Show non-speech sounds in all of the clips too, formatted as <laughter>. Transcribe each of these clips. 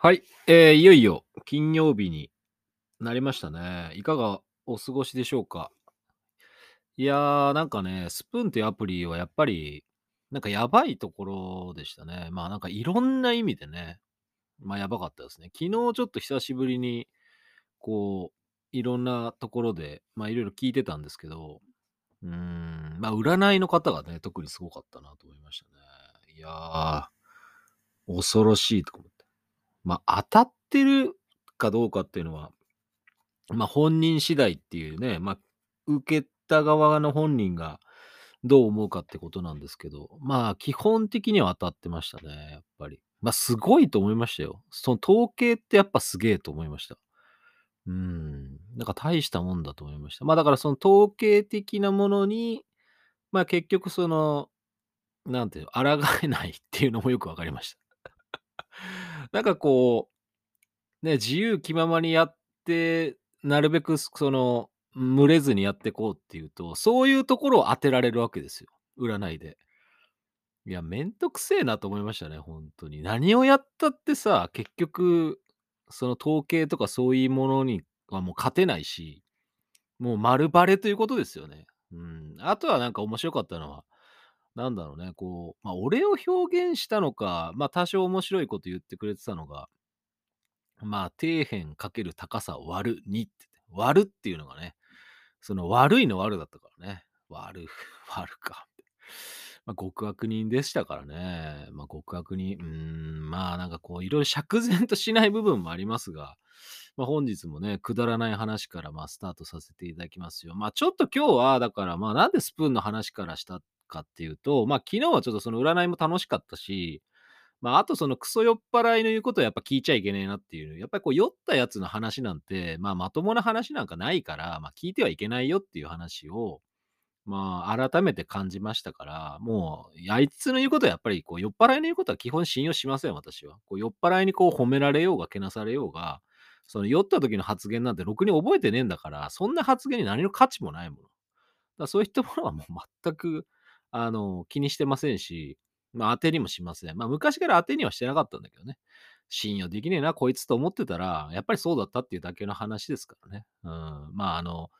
はい、えー、いよいよ金曜日になりましたね。いかがお過ごしでしょうか？いやー、なんかね、スプーンっていうアプリはやっぱり、なんかやばいところでしたね。まあなんかいろんな意味でね、まあやばかったですね。昨日ちょっと久しぶりに、こう、いろんなところで、まあいろいろ聞いてたんですけど、うーん、まあ占いの方がね、特にすごかったなと思いましたね。いやー、恐ろしいと思って。まあ当たってるかどうかっていうのは、まあ、本人次第っていうね、まあ、受けた側の本人がどう思うかってことなんですけど、まあ、基本的には当たってましたね、やっぱり。まあ、すごいと思いましたよ。その統計ってやっぱすげえと思いました。うん。なんか大したもんだと思いました。まあ、だからその統計的なものに、まあ結局その、なんていうの、抗えないっていうのもよくわかりました。なんかこう、ね、自由気ままにやってなるべくその、蒸れずにやってこうっていうと、そういうところを当てられるわけですよ、占いで。いや、めんどくせえなと思いましたね、ほんとに。何をやったってさ、結局、その統計とかそういうものにはもう勝てないし、もう丸バレということですよね。うん。あとはなんか面白かったのは、なんだろうね、こう、まあ、俺を表現したのか、まあ、多少面白いこと言ってくれてたのがまあ、底辺かける高さを割る2って、割るっていうのがね、その悪いの悪だったからね。割る、<laughs> 割るか。まあ、極悪人でしたからね。まあ、極悪人、うん、まあ、なんかこう、いろいろ釈然としない部分もありますが、まあ、本日もね、くだらない話から、まあ、スタートさせていただきますよ。まあ、ちょっと今日は、だから、まあ、なんでスプーンの話からしたかっていうと、まあ、昨日はちょっとその占いも楽しかったし、まあ、あとそのクソ酔っ払いの言うことはやっぱ聞いちゃいけねえなっていう、やっぱりこう酔ったやつの話なんて、まあまともな話なんかないから、まあ聞いてはいけないよっていう話を、まあ改めて感じましたから、もう、あいつの言うことはやっぱりこう酔っ払いの言うことは基本信用しません、私は。こう酔っ払いにこう褒められようがけなされようが、その酔った時の発言なんてろくに覚えてねえんだから、そんな発言に何の価値もないもの。だそういったものはもう全く、あの、気にしてませんし、まあ、当てにもしません。まあ、昔から当てにはしてなかったんだけどね。信用できねえな、こいつと思ってたら、やっぱりそうだったっていうだけの話ですからね。うん。まあ、あの、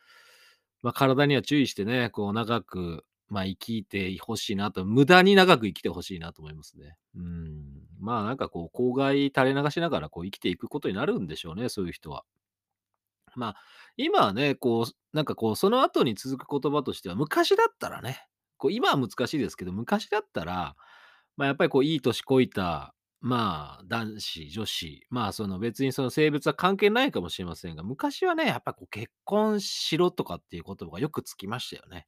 まあ、体には注意してね、こう、長く、まあ、生きてほしいなと、無駄に長く生きてほしいなと思いますね。うん。まあ、なんかこう、公害垂れ流しながら、こう、生きていくことになるんでしょうね、そういう人は。まあ、今はね、こう、なんかこう、その後に続く言葉としては、昔だったらね、こう、今は難しいですけど、昔だったら、まあ、やっぱりこう、いい年こいた、まあ、男子、女子、まあ、その別にその性別は関係ないかもしれませんが、昔はね、やっぱこう、結婚しろとかっていう言葉がよくつきましたよね。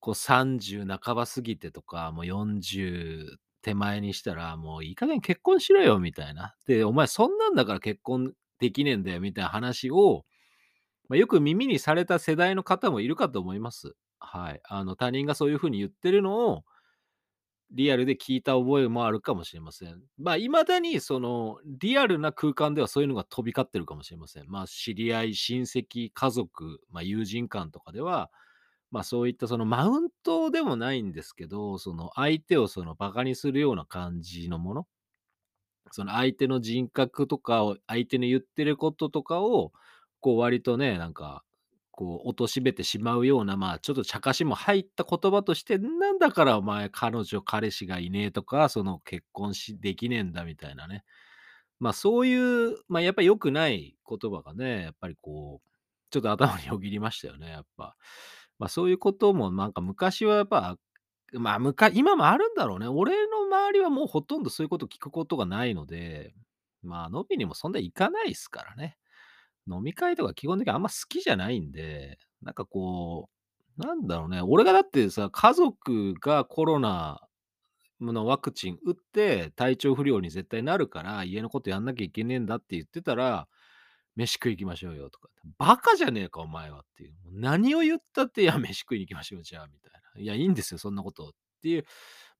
こう、30半ば過ぎてとか、もう40手前にしたら、もういい加減結婚しろよみたいな。で、お前そんなんだから結婚できねえんだよみたいな話を、まあ、よく耳にされた世代の方もいるかと思います。はい。あの、他人がそういう風に言ってるのを、リアルで聞いた覚えもあるかもしれません。まあ、未だにその、リアルな空間ではそういうのが飛び交ってるかもしれません。まあ、知り合い、親戚、家族、まあ、友人間とかでは、まあ、そういったそのマウントでもないんですけど、その相手をそのバカにするような感じのもの、その相手の人格とかを、相手の言ってることとかを、こう割とね、なんか、こう、貶めてしまうような、まあ、ちょっと茶化しも入った言葉として、なんだからお前、彼女、彼氏がいねえとか、その結婚しできねえんだみたいなね。まあ、そういう、まあ、やっぱり良くない言葉がね、やっぱりこう、ちょっと頭によぎりましたよね、やっぱ。まあ、そういうこともなんか昔はやっぱ、まあ、むか今もあるんだろうね。俺の周りはもうほとんどそういうこと聞くことがないので、まあ、飲みにもそんな行かないですからね。飲み会とか基本的にあんま好きじゃないんで、なんかこう、なんだろうね、俺がだってさ、家族がコロナのワクチン打って体調不良に絶対なるから、家のことやんなきゃいけねえんだって言ってたら、飯食い行きましょうよとか。バカじゃねえか、お前はっていう。何を言ったって、いや、飯食いに行きましょう、じゃあ、みたいな。いや、いいんですよ、そんなことっていう。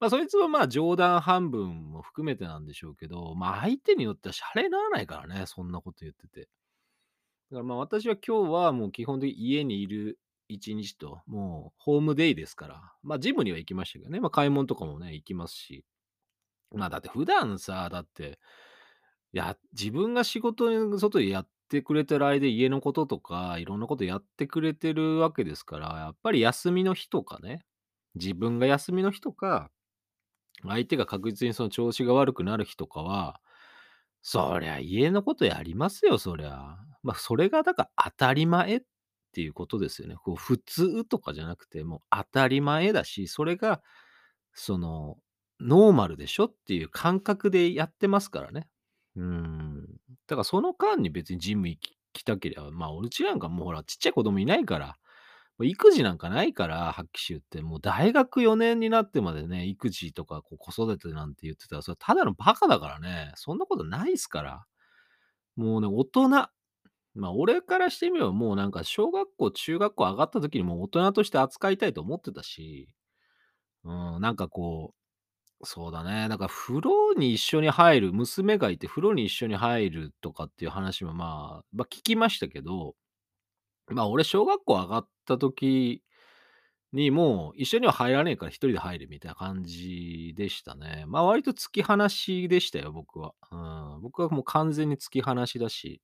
まあ、そいつはまあ冗談半分も含めてなんでしょうけど、まあ相手によってはシャレにならないからね、そんなこと言ってて。だからまあ私は今日はもう基本的に家にいる一日と、もうホームデイですから、まあジムには行きましたけどね、まあ買い物とかもね、行きますし。まあだって普段さ、だって、いや、自分が仕事に外でやってくれてる間、家のこととか、いろんなことやってくれてるわけですから、やっぱり休みの日とかね、自分が休みの日とか、相手が確実にその調子が悪くなる日とかは、そりゃ家のことやりますよ、そりゃ。まあ、それがだから当たり前っていうことですよね。こう普通とかじゃなくて、もう当たり前だし、それがそのノーマルでしょっていう感覚でやってますからね。うん。だからその間に別にジム行きたけりゃ、まあ、俺うちなんかもうほらちっちゃい子供いないから、育児なんかないから、はっきし言って、もう大学4年になってまでね、育児とかこう子育てなんて言ってたら、それただのバカだからね。そんなことないっすから。もうね、大人、まあ、俺からしてみればもうなんか小学校、中学校上がった時にもう大人として扱いたいと思ってたし、うん、なんかこうそうだね。だか風呂に一緒に入る、娘がいて風呂に一緒に入るとかっていう話もまあ、ま、聞きましたけど、まあ、俺小学校上がった時にもう一緒には入らねえから一人で入るみたいな感じでしたね。まあ、割と突き放しでしたよ、僕は。うん。僕はもう完全に突き放しだし、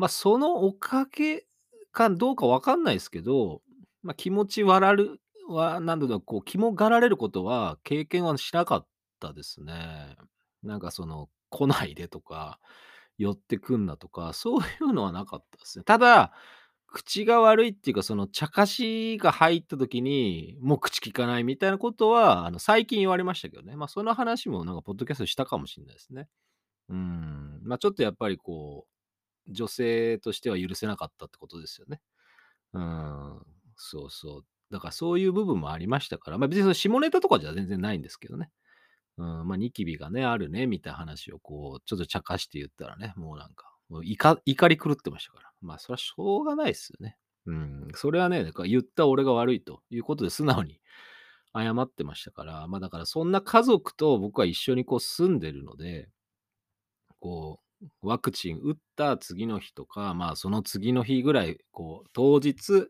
ま、そのおかげかどうかわかんないですけど、ま、気持ちわらるは、なんだろう、こう、肝がられることは経験はしなかったですね。なんかその、来ないでとか、寄ってくんなとか、そういうのはなかったですね。ただ、口が悪いっていうか、その茶化しが入った時に、もう口利かないみたいなことは、あの、最近言われましたけどね。まあ、その話もなんかポッドキャストしたかもしんないですね。うん、まあ、ちょっとやっぱりこう、女性としては許せなかったってことですよね。うん、そうそう。だからそういう部分もありましたから、まあ、別にその下ネタとかじゃ全然ないんですけどね。うん、ま、ニキビがね、あるねみたいな話をこう、ちょっと茶化して言ったらね、もうなんか、もう怒り狂ってましたから。まあ、それはしょうがないっすよね。うん、それはね、だから言った俺が悪いということで素直に謝ってましたから、まあ、だからそんな家族と僕は一緒にこう住んでるのでこう、ワクチン打った次の日とか、まあ、その次の日ぐらい、こう、当日、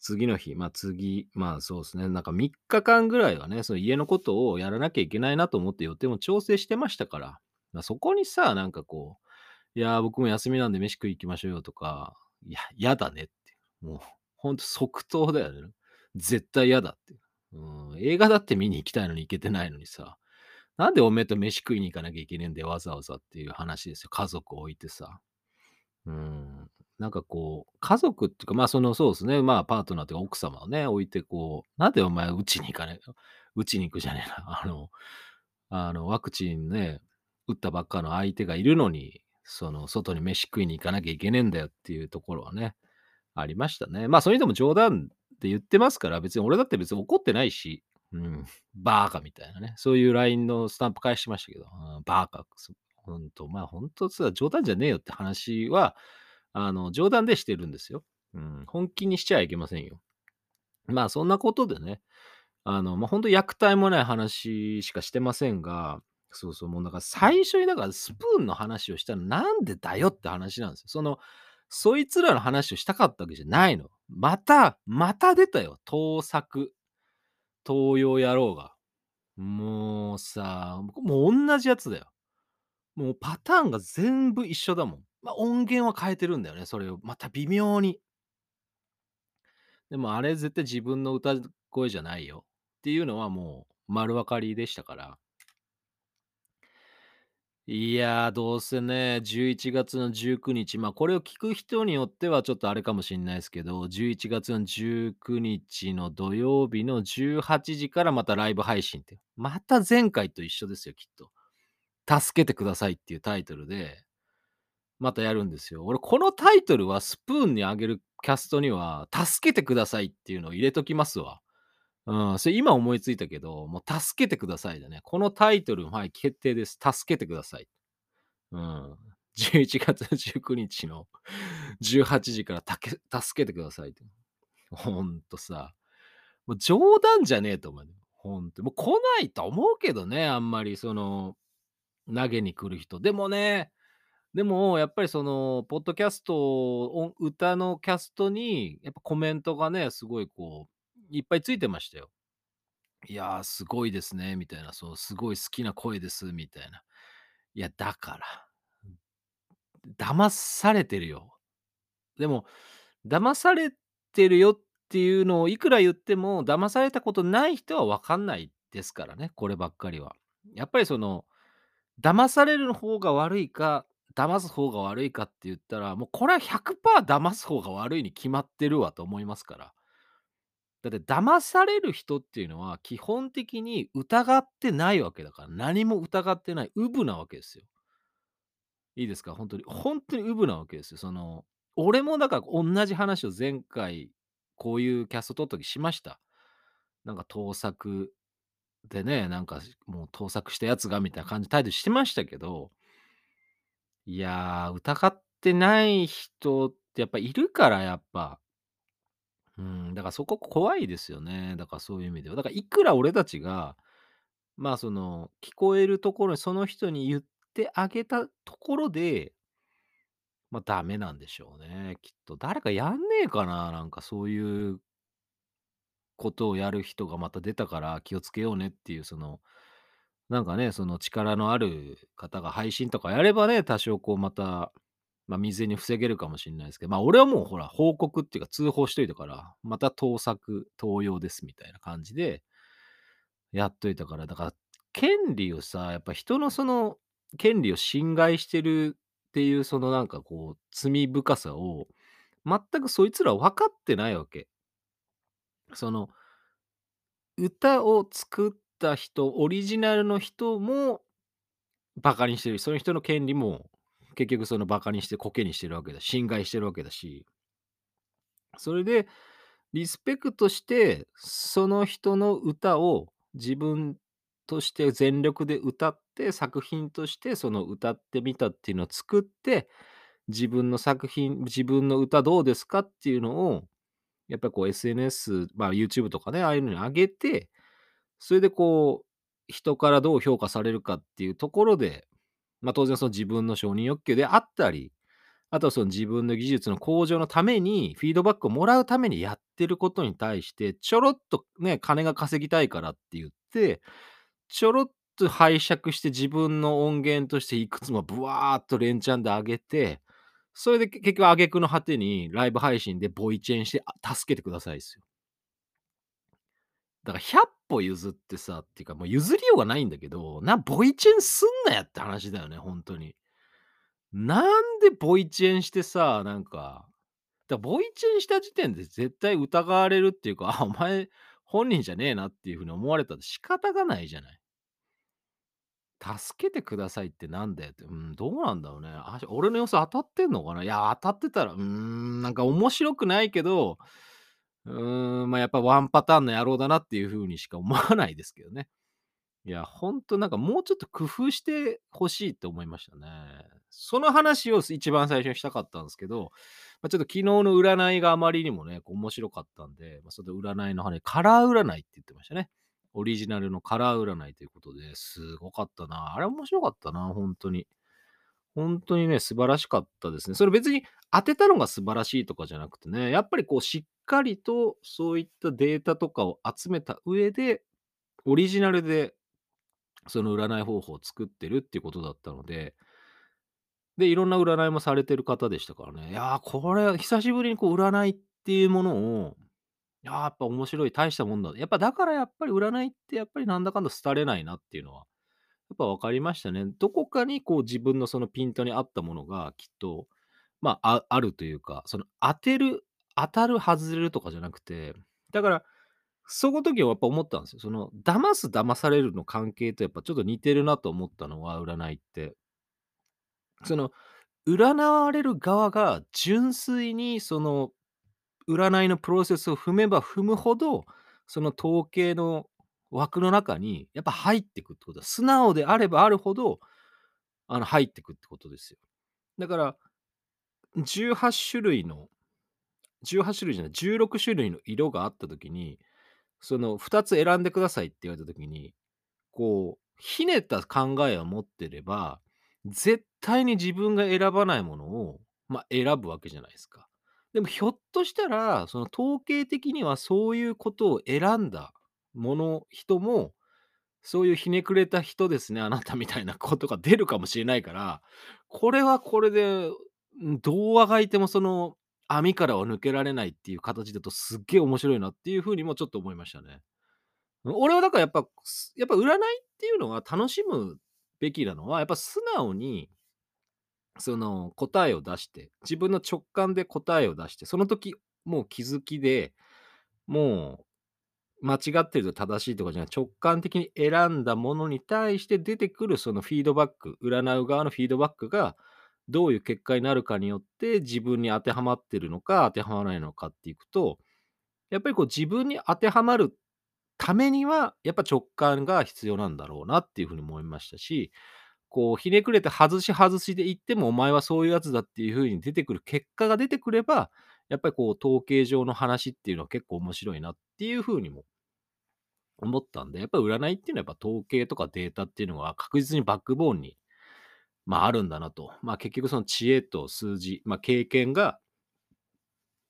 次の日、まあ、次、まあ、そうですね、なんか3日間ぐらいはね、その家のことをやらなきゃいけないなと思って予定も調整してましたから、ま、そこにさ、なんかこう、いや、僕も休みなんで飯食い行きましょうよとか、いや、やだねって。もう、ほんと即答だよね。絶対嫌だって。うん、映画だって見に行きたいのに行けてないのにさ、なんでおめえと飯食いに行かなきゃいけねえんだよ、わざわざっていう話ですよ。家族を置いてさ。うん。なんかこう、家族っていうか、まあ、その、そうですね、まあ、パートナーというか奥様をね、置いてこう、なんでお前うちに行かねえうちに行くじゃねえな。あの、あの、ワクチンね、打ったばっかの相手がいるのに、その、外に飯食いに行かなきゃいけねえんだよっていうところはね、ありましたね。まあ、それでも冗談で言ってますから、別に俺だって別に怒ってないし、うん、バーカみたいなね、そういう LINE のスタンプ返してましたけど、うん、バーカ、そほんと、まあ、ほんとさ、冗談じゃねえよって話は、あの、冗談でしてるんですよ。うん、本気にしちゃいけませんよ。まあ、そんなことでね、あの、ま、あ本当虐待もない話しかしてませんが、そうそう、もうだから最初にだからスプーンの話をしたのなんでだよって話なんですよ。その、そいつらの話をしたかったわけじゃないの。また、また出たよ、盗作。東洋野郎が。もうさ、もう同じやつだよ。もうパターンが全部一緒だもん。まあ、音源は変えてるんだよね、それを。また微妙に。でもあれ絶対自分の歌声じゃないよっていうのはもう丸分かりでしたから。いやー、どうせね、11月の19日、まあ、これを聞く人によってはちょっとあれかもしんないですけど、11月の19日の土曜日の18時からまたライブ配信って、また前回と一緒ですよ、きっと。助けてくださいっていうタイトルで、またやるんですよ。俺このタイトルはスプーンにあげるキャストには、助けてくださいっていうのを入れときますわ。うん、それ今思いついたけど、もう助けてくださいだね。このタイトル、はい、決定です。助けてください。うん。<laughs> 11月19日の18 <laughs> 時からたけ助けてください。ほんとさ、もう冗談じゃねえと思う。ほんと。もう来ないと思うけどね、あんまりその、投げに来る人。でもね、でもやっぱりその、ポッドキャスト、歌のキャストに、やっぱコメントがね、すごいこう、いっぱいついてましたよ。いやー、すごいですね、みたいな、そう、すごい好きな声です、みたいな。いや、だから。騙されてるよ。でも、騙されてるよっていうのをいくら言っても、騙されたことない人は分かんないですからね、こればっかりは。やっぱりその、騙される方が悪いか、騙す方が悪いかって言ったら、もうこれは100%騙す方が悪いに決まってるわと思いますから。だって騙される人っていうのは基本的に疑ってないわけだから、何も疑ってない、うぶなわけですよ。いいですか、本当に。本当にうぶなわけですよ。その、俺もだから同じ話を前回、こういうキャスト撮った時しました。なんか盗作でね、なんかもう盗作したやつがみたいな感じ態度してましたけど、いやー、疑ってない人ってやっぱいるから、やっぱ。うん、だからそこ怖いですよね。だからそういう意味では。だからいくら俺たちが、まあその、聞こえるところにその人に言ってあげたところで、まあ、ダメなんでしょうね、きっと。誰かやんねえかな、なんかそういうことをやる人がまた出たから気をつけようねっていう、その、なんかね、その力のある方が配信とかやればね、多少こうまた、ま、未然に防げるかもしんないですけど、まあ、俺はもうほら、報告っていうか通報しといたから、また盗作、盗用ですみたいな感じでやっといたから、だから、権利をさ、やっぱ人のその権利を侵害してるっていう、そのなんかこう、罪深さを、全くそいつら分かってないわけ。その、歌を作った人、オリジナルの人もバカにしてるその人の権利も結局そのバカにしてコケにしてるわけだし侵害してるわけだし、それでリスペクトして、その人の歌を自分として全力で歌って、作品としてその歌ってみたっていうのを作って、自分の作品、自分の歌どうですかっていうのを、やっぱりこう SNS、まあ YouTube とかね、ああいうのに上げて、それでこう、人からどう評価されるかっていうところで、まあ当然その自分の承認欲求であったり、あとはその自分の技術の向上のために、フィードバックをもらうためにやってることに対して、ちょろっとね、金が稼ぎたいからって言って、ちょろっと拝借して自分の音源としていくつもブワーっと連チャンで上げて、それで結局挙句の果てにライブ配信でボイチェンして、助けてくださいですよ。だから100歩譲ってさ、っていうかもう譲りようがないんだけど、な、ボイチェンすんなやって話だよね、本当に。なんでボイチェンしてさ、なんか、だかボイチェンした時点で絶対疑われるっていうか、あ、お前本人じゃねえなっていう風に思われたら仕方がないじゃない。助けてくださいってなんだよって、うん、どうなんだろうね。あ、俺の様子当たってんのかな？いや、当たってたら、うーん、なんか面白くないけど、うーん、まあ、やっぱワンパターンの野郎だなっていう風にしか思わないですけどね。いや、ほんとなんかもうちょっと工夫して欲しいって思いましたね。その話を一番最初にしたかったんですけど、ま、ちょっと昨日の占いがあまりにもね、面白かったんで、ま、それで占いの話カラー占いって言ってましたね。オリジナルのカラー占いということで、すごかったな。あれ面白かったな、ほんとに。ほんとにね、素晴らしかったですね。それ別に当てたのが素晴らしいとかじゃなくてね、やっぱりこうしっかりとそういったデータとかを集めた上で、オリジナルでその占い方法を作ってるっていうことだったので、で、いろんな占いもされてる方でしたからね。いやー、これ久しぶりにこう占いっていうものを、や、やっぱ面白い、大したもんだ。やっぱだからやっぱり占いってやっぱりなんだかんだ廃れないなっていうのは、っぱ分かりましたね。どこかにこう自分のそのピントに合ったものがきっと、まあ、ああるというか、その当てる、当たる、外れるとかじゃなくて、だからその時はやっぱ思ったんですよ。その、騙す騙されるの関係とやっぱちょっと似てるなと思ったのは、占いって。その、占われる側が純粋にその、占いのプロセスを踏めば踏むほど、その統計の枠の中にやっぱ入ってくってことだ。素直であればあるほど、あの、入ってくってことですよ。だから、18種類の、18種類じゃない、16種類の色があった時に、その2つ選んでくださいって言われた時に、こう、ひねった考えを持ってれば、絶対に自分が選ばないものを、まあ、選ぶわけじゃないですか。でもひょっとしたら、その統計的にはそういうことを選んだもの人も、そういうひねくれた人ですね、あなたみたいなことが出るかもしれないから、これはこれで、どうあがいてもその網からは抜けられないっていう形だとすっげえ面白いなっていう風にもちょっと思いましたね。俺はだからやっぱ、やっぱ占いっていうのは楽しむべきなのは、やっぱ素直に、その答えを出して、自分の直感で答えを出して、その時もう気づきで、もう間違ってると正しいとかじゃない、直感的に選んだものに対して出てくるそのフィードバック、占う側のフィードバックがどういう結果になるかによって自分に当てはまってるのか当てはまらないのかっていくと、やっぱりこう自分に当てはまるためには、やっぱ直感が必要なんだろうなっていうふうに思いましたし、こうひねくれて外し外しで言ってもお前はそういうやつだっていうふうに出てくる結果が出てくれば、やっぱりこう統計上の話っていうのは結構面白いなっていうふうにも思ったんで、やっぱ占いっていうのはやっぱ統計とかデータっていうのは確実にバックボーンに、まああるんだなと。まあ結局その知恵と数字、まあ経験が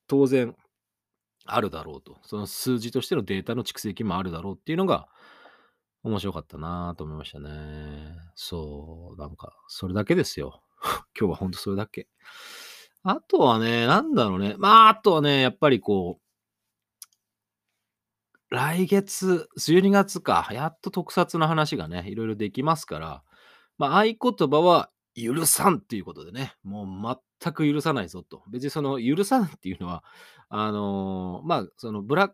当然あるだろうと。その数字としてのデータの蓄積もあるだろうっていうのが面白かったなと思いましたね。そう、なんかそれだけですよ。<laughs> 今日はほんとそれだけ。あとはね、なんだろうね。まあ、あとはね、やっぱりこう来月、12月か、やっと特撮の話がね、いろいろできますから、まあ、合言葉は許さんっていうことでね、もう全く許さないぞと。別にその許さんっていうのは、あのーまあ、そのブラッ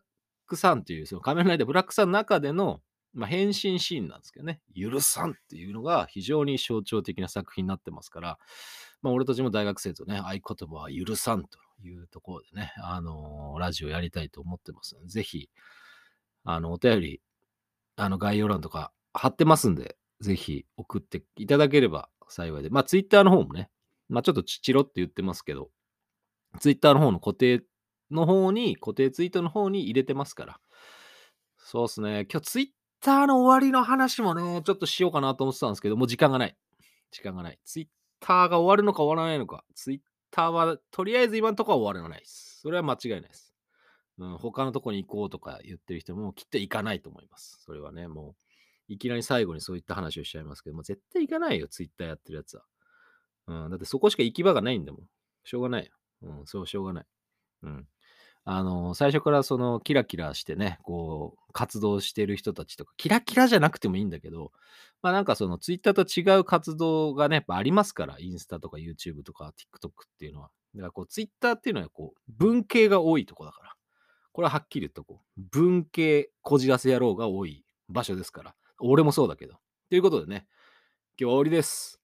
クさんっていう、その仮面ライダーブラックさんの中での、まあ、変身シーンなんですけどね、許さんっていうのが非常に象徴的な作品になってますから、まあ、俺たちも大学生とね、合言葉は許さんというところでね、あのーラジオやりたいと思ってますので、ぜひ、あの、お便り、あの、概要欄とか貼ってますんで、ぜひ送っていただければ幸いで。まあ、ツイッターの方もね、まあ、ちょっとちちろって言ってますけど、ツイッターの方の固定の方に、固定ツイートの方に入れてますから。そうですね。今日ツイッターの終わりの話もね、ちょっとしようかなと思ってたんですけど、もう時間がない。時間がない。ツイッターが終わるのか終わらないのか。ツイッターは、とりあえず今のところは終わらないです。それは間違いないです。うん、他のとこに行こうとか言ってる人もきっと行かないと思います。それはね、もう、いきなり最後にそういった話をしちゃいますけども、絶対行かないよ、ツイッターやってるやつは。うん、だってそこしか行き場がないんだもん。しょうがないよ。うん、そう、しょうがない。うん。あの、最初からそのキラキラしてね、こう、活動してる人たちとか、キラキラじゃなくてもいいんだけど、まあなんかそのツイッターと違う活動がね、やっぱありますから、インスタとか YouTube とか TikTok っていうのは。だからこう、ツイッターっていうのはこう、文系が多いとこだから。これははっきり言っとこう。文系こじらせ野郎が多い場所ですから。俺もそうだけど。ということでね、今日は終わりです。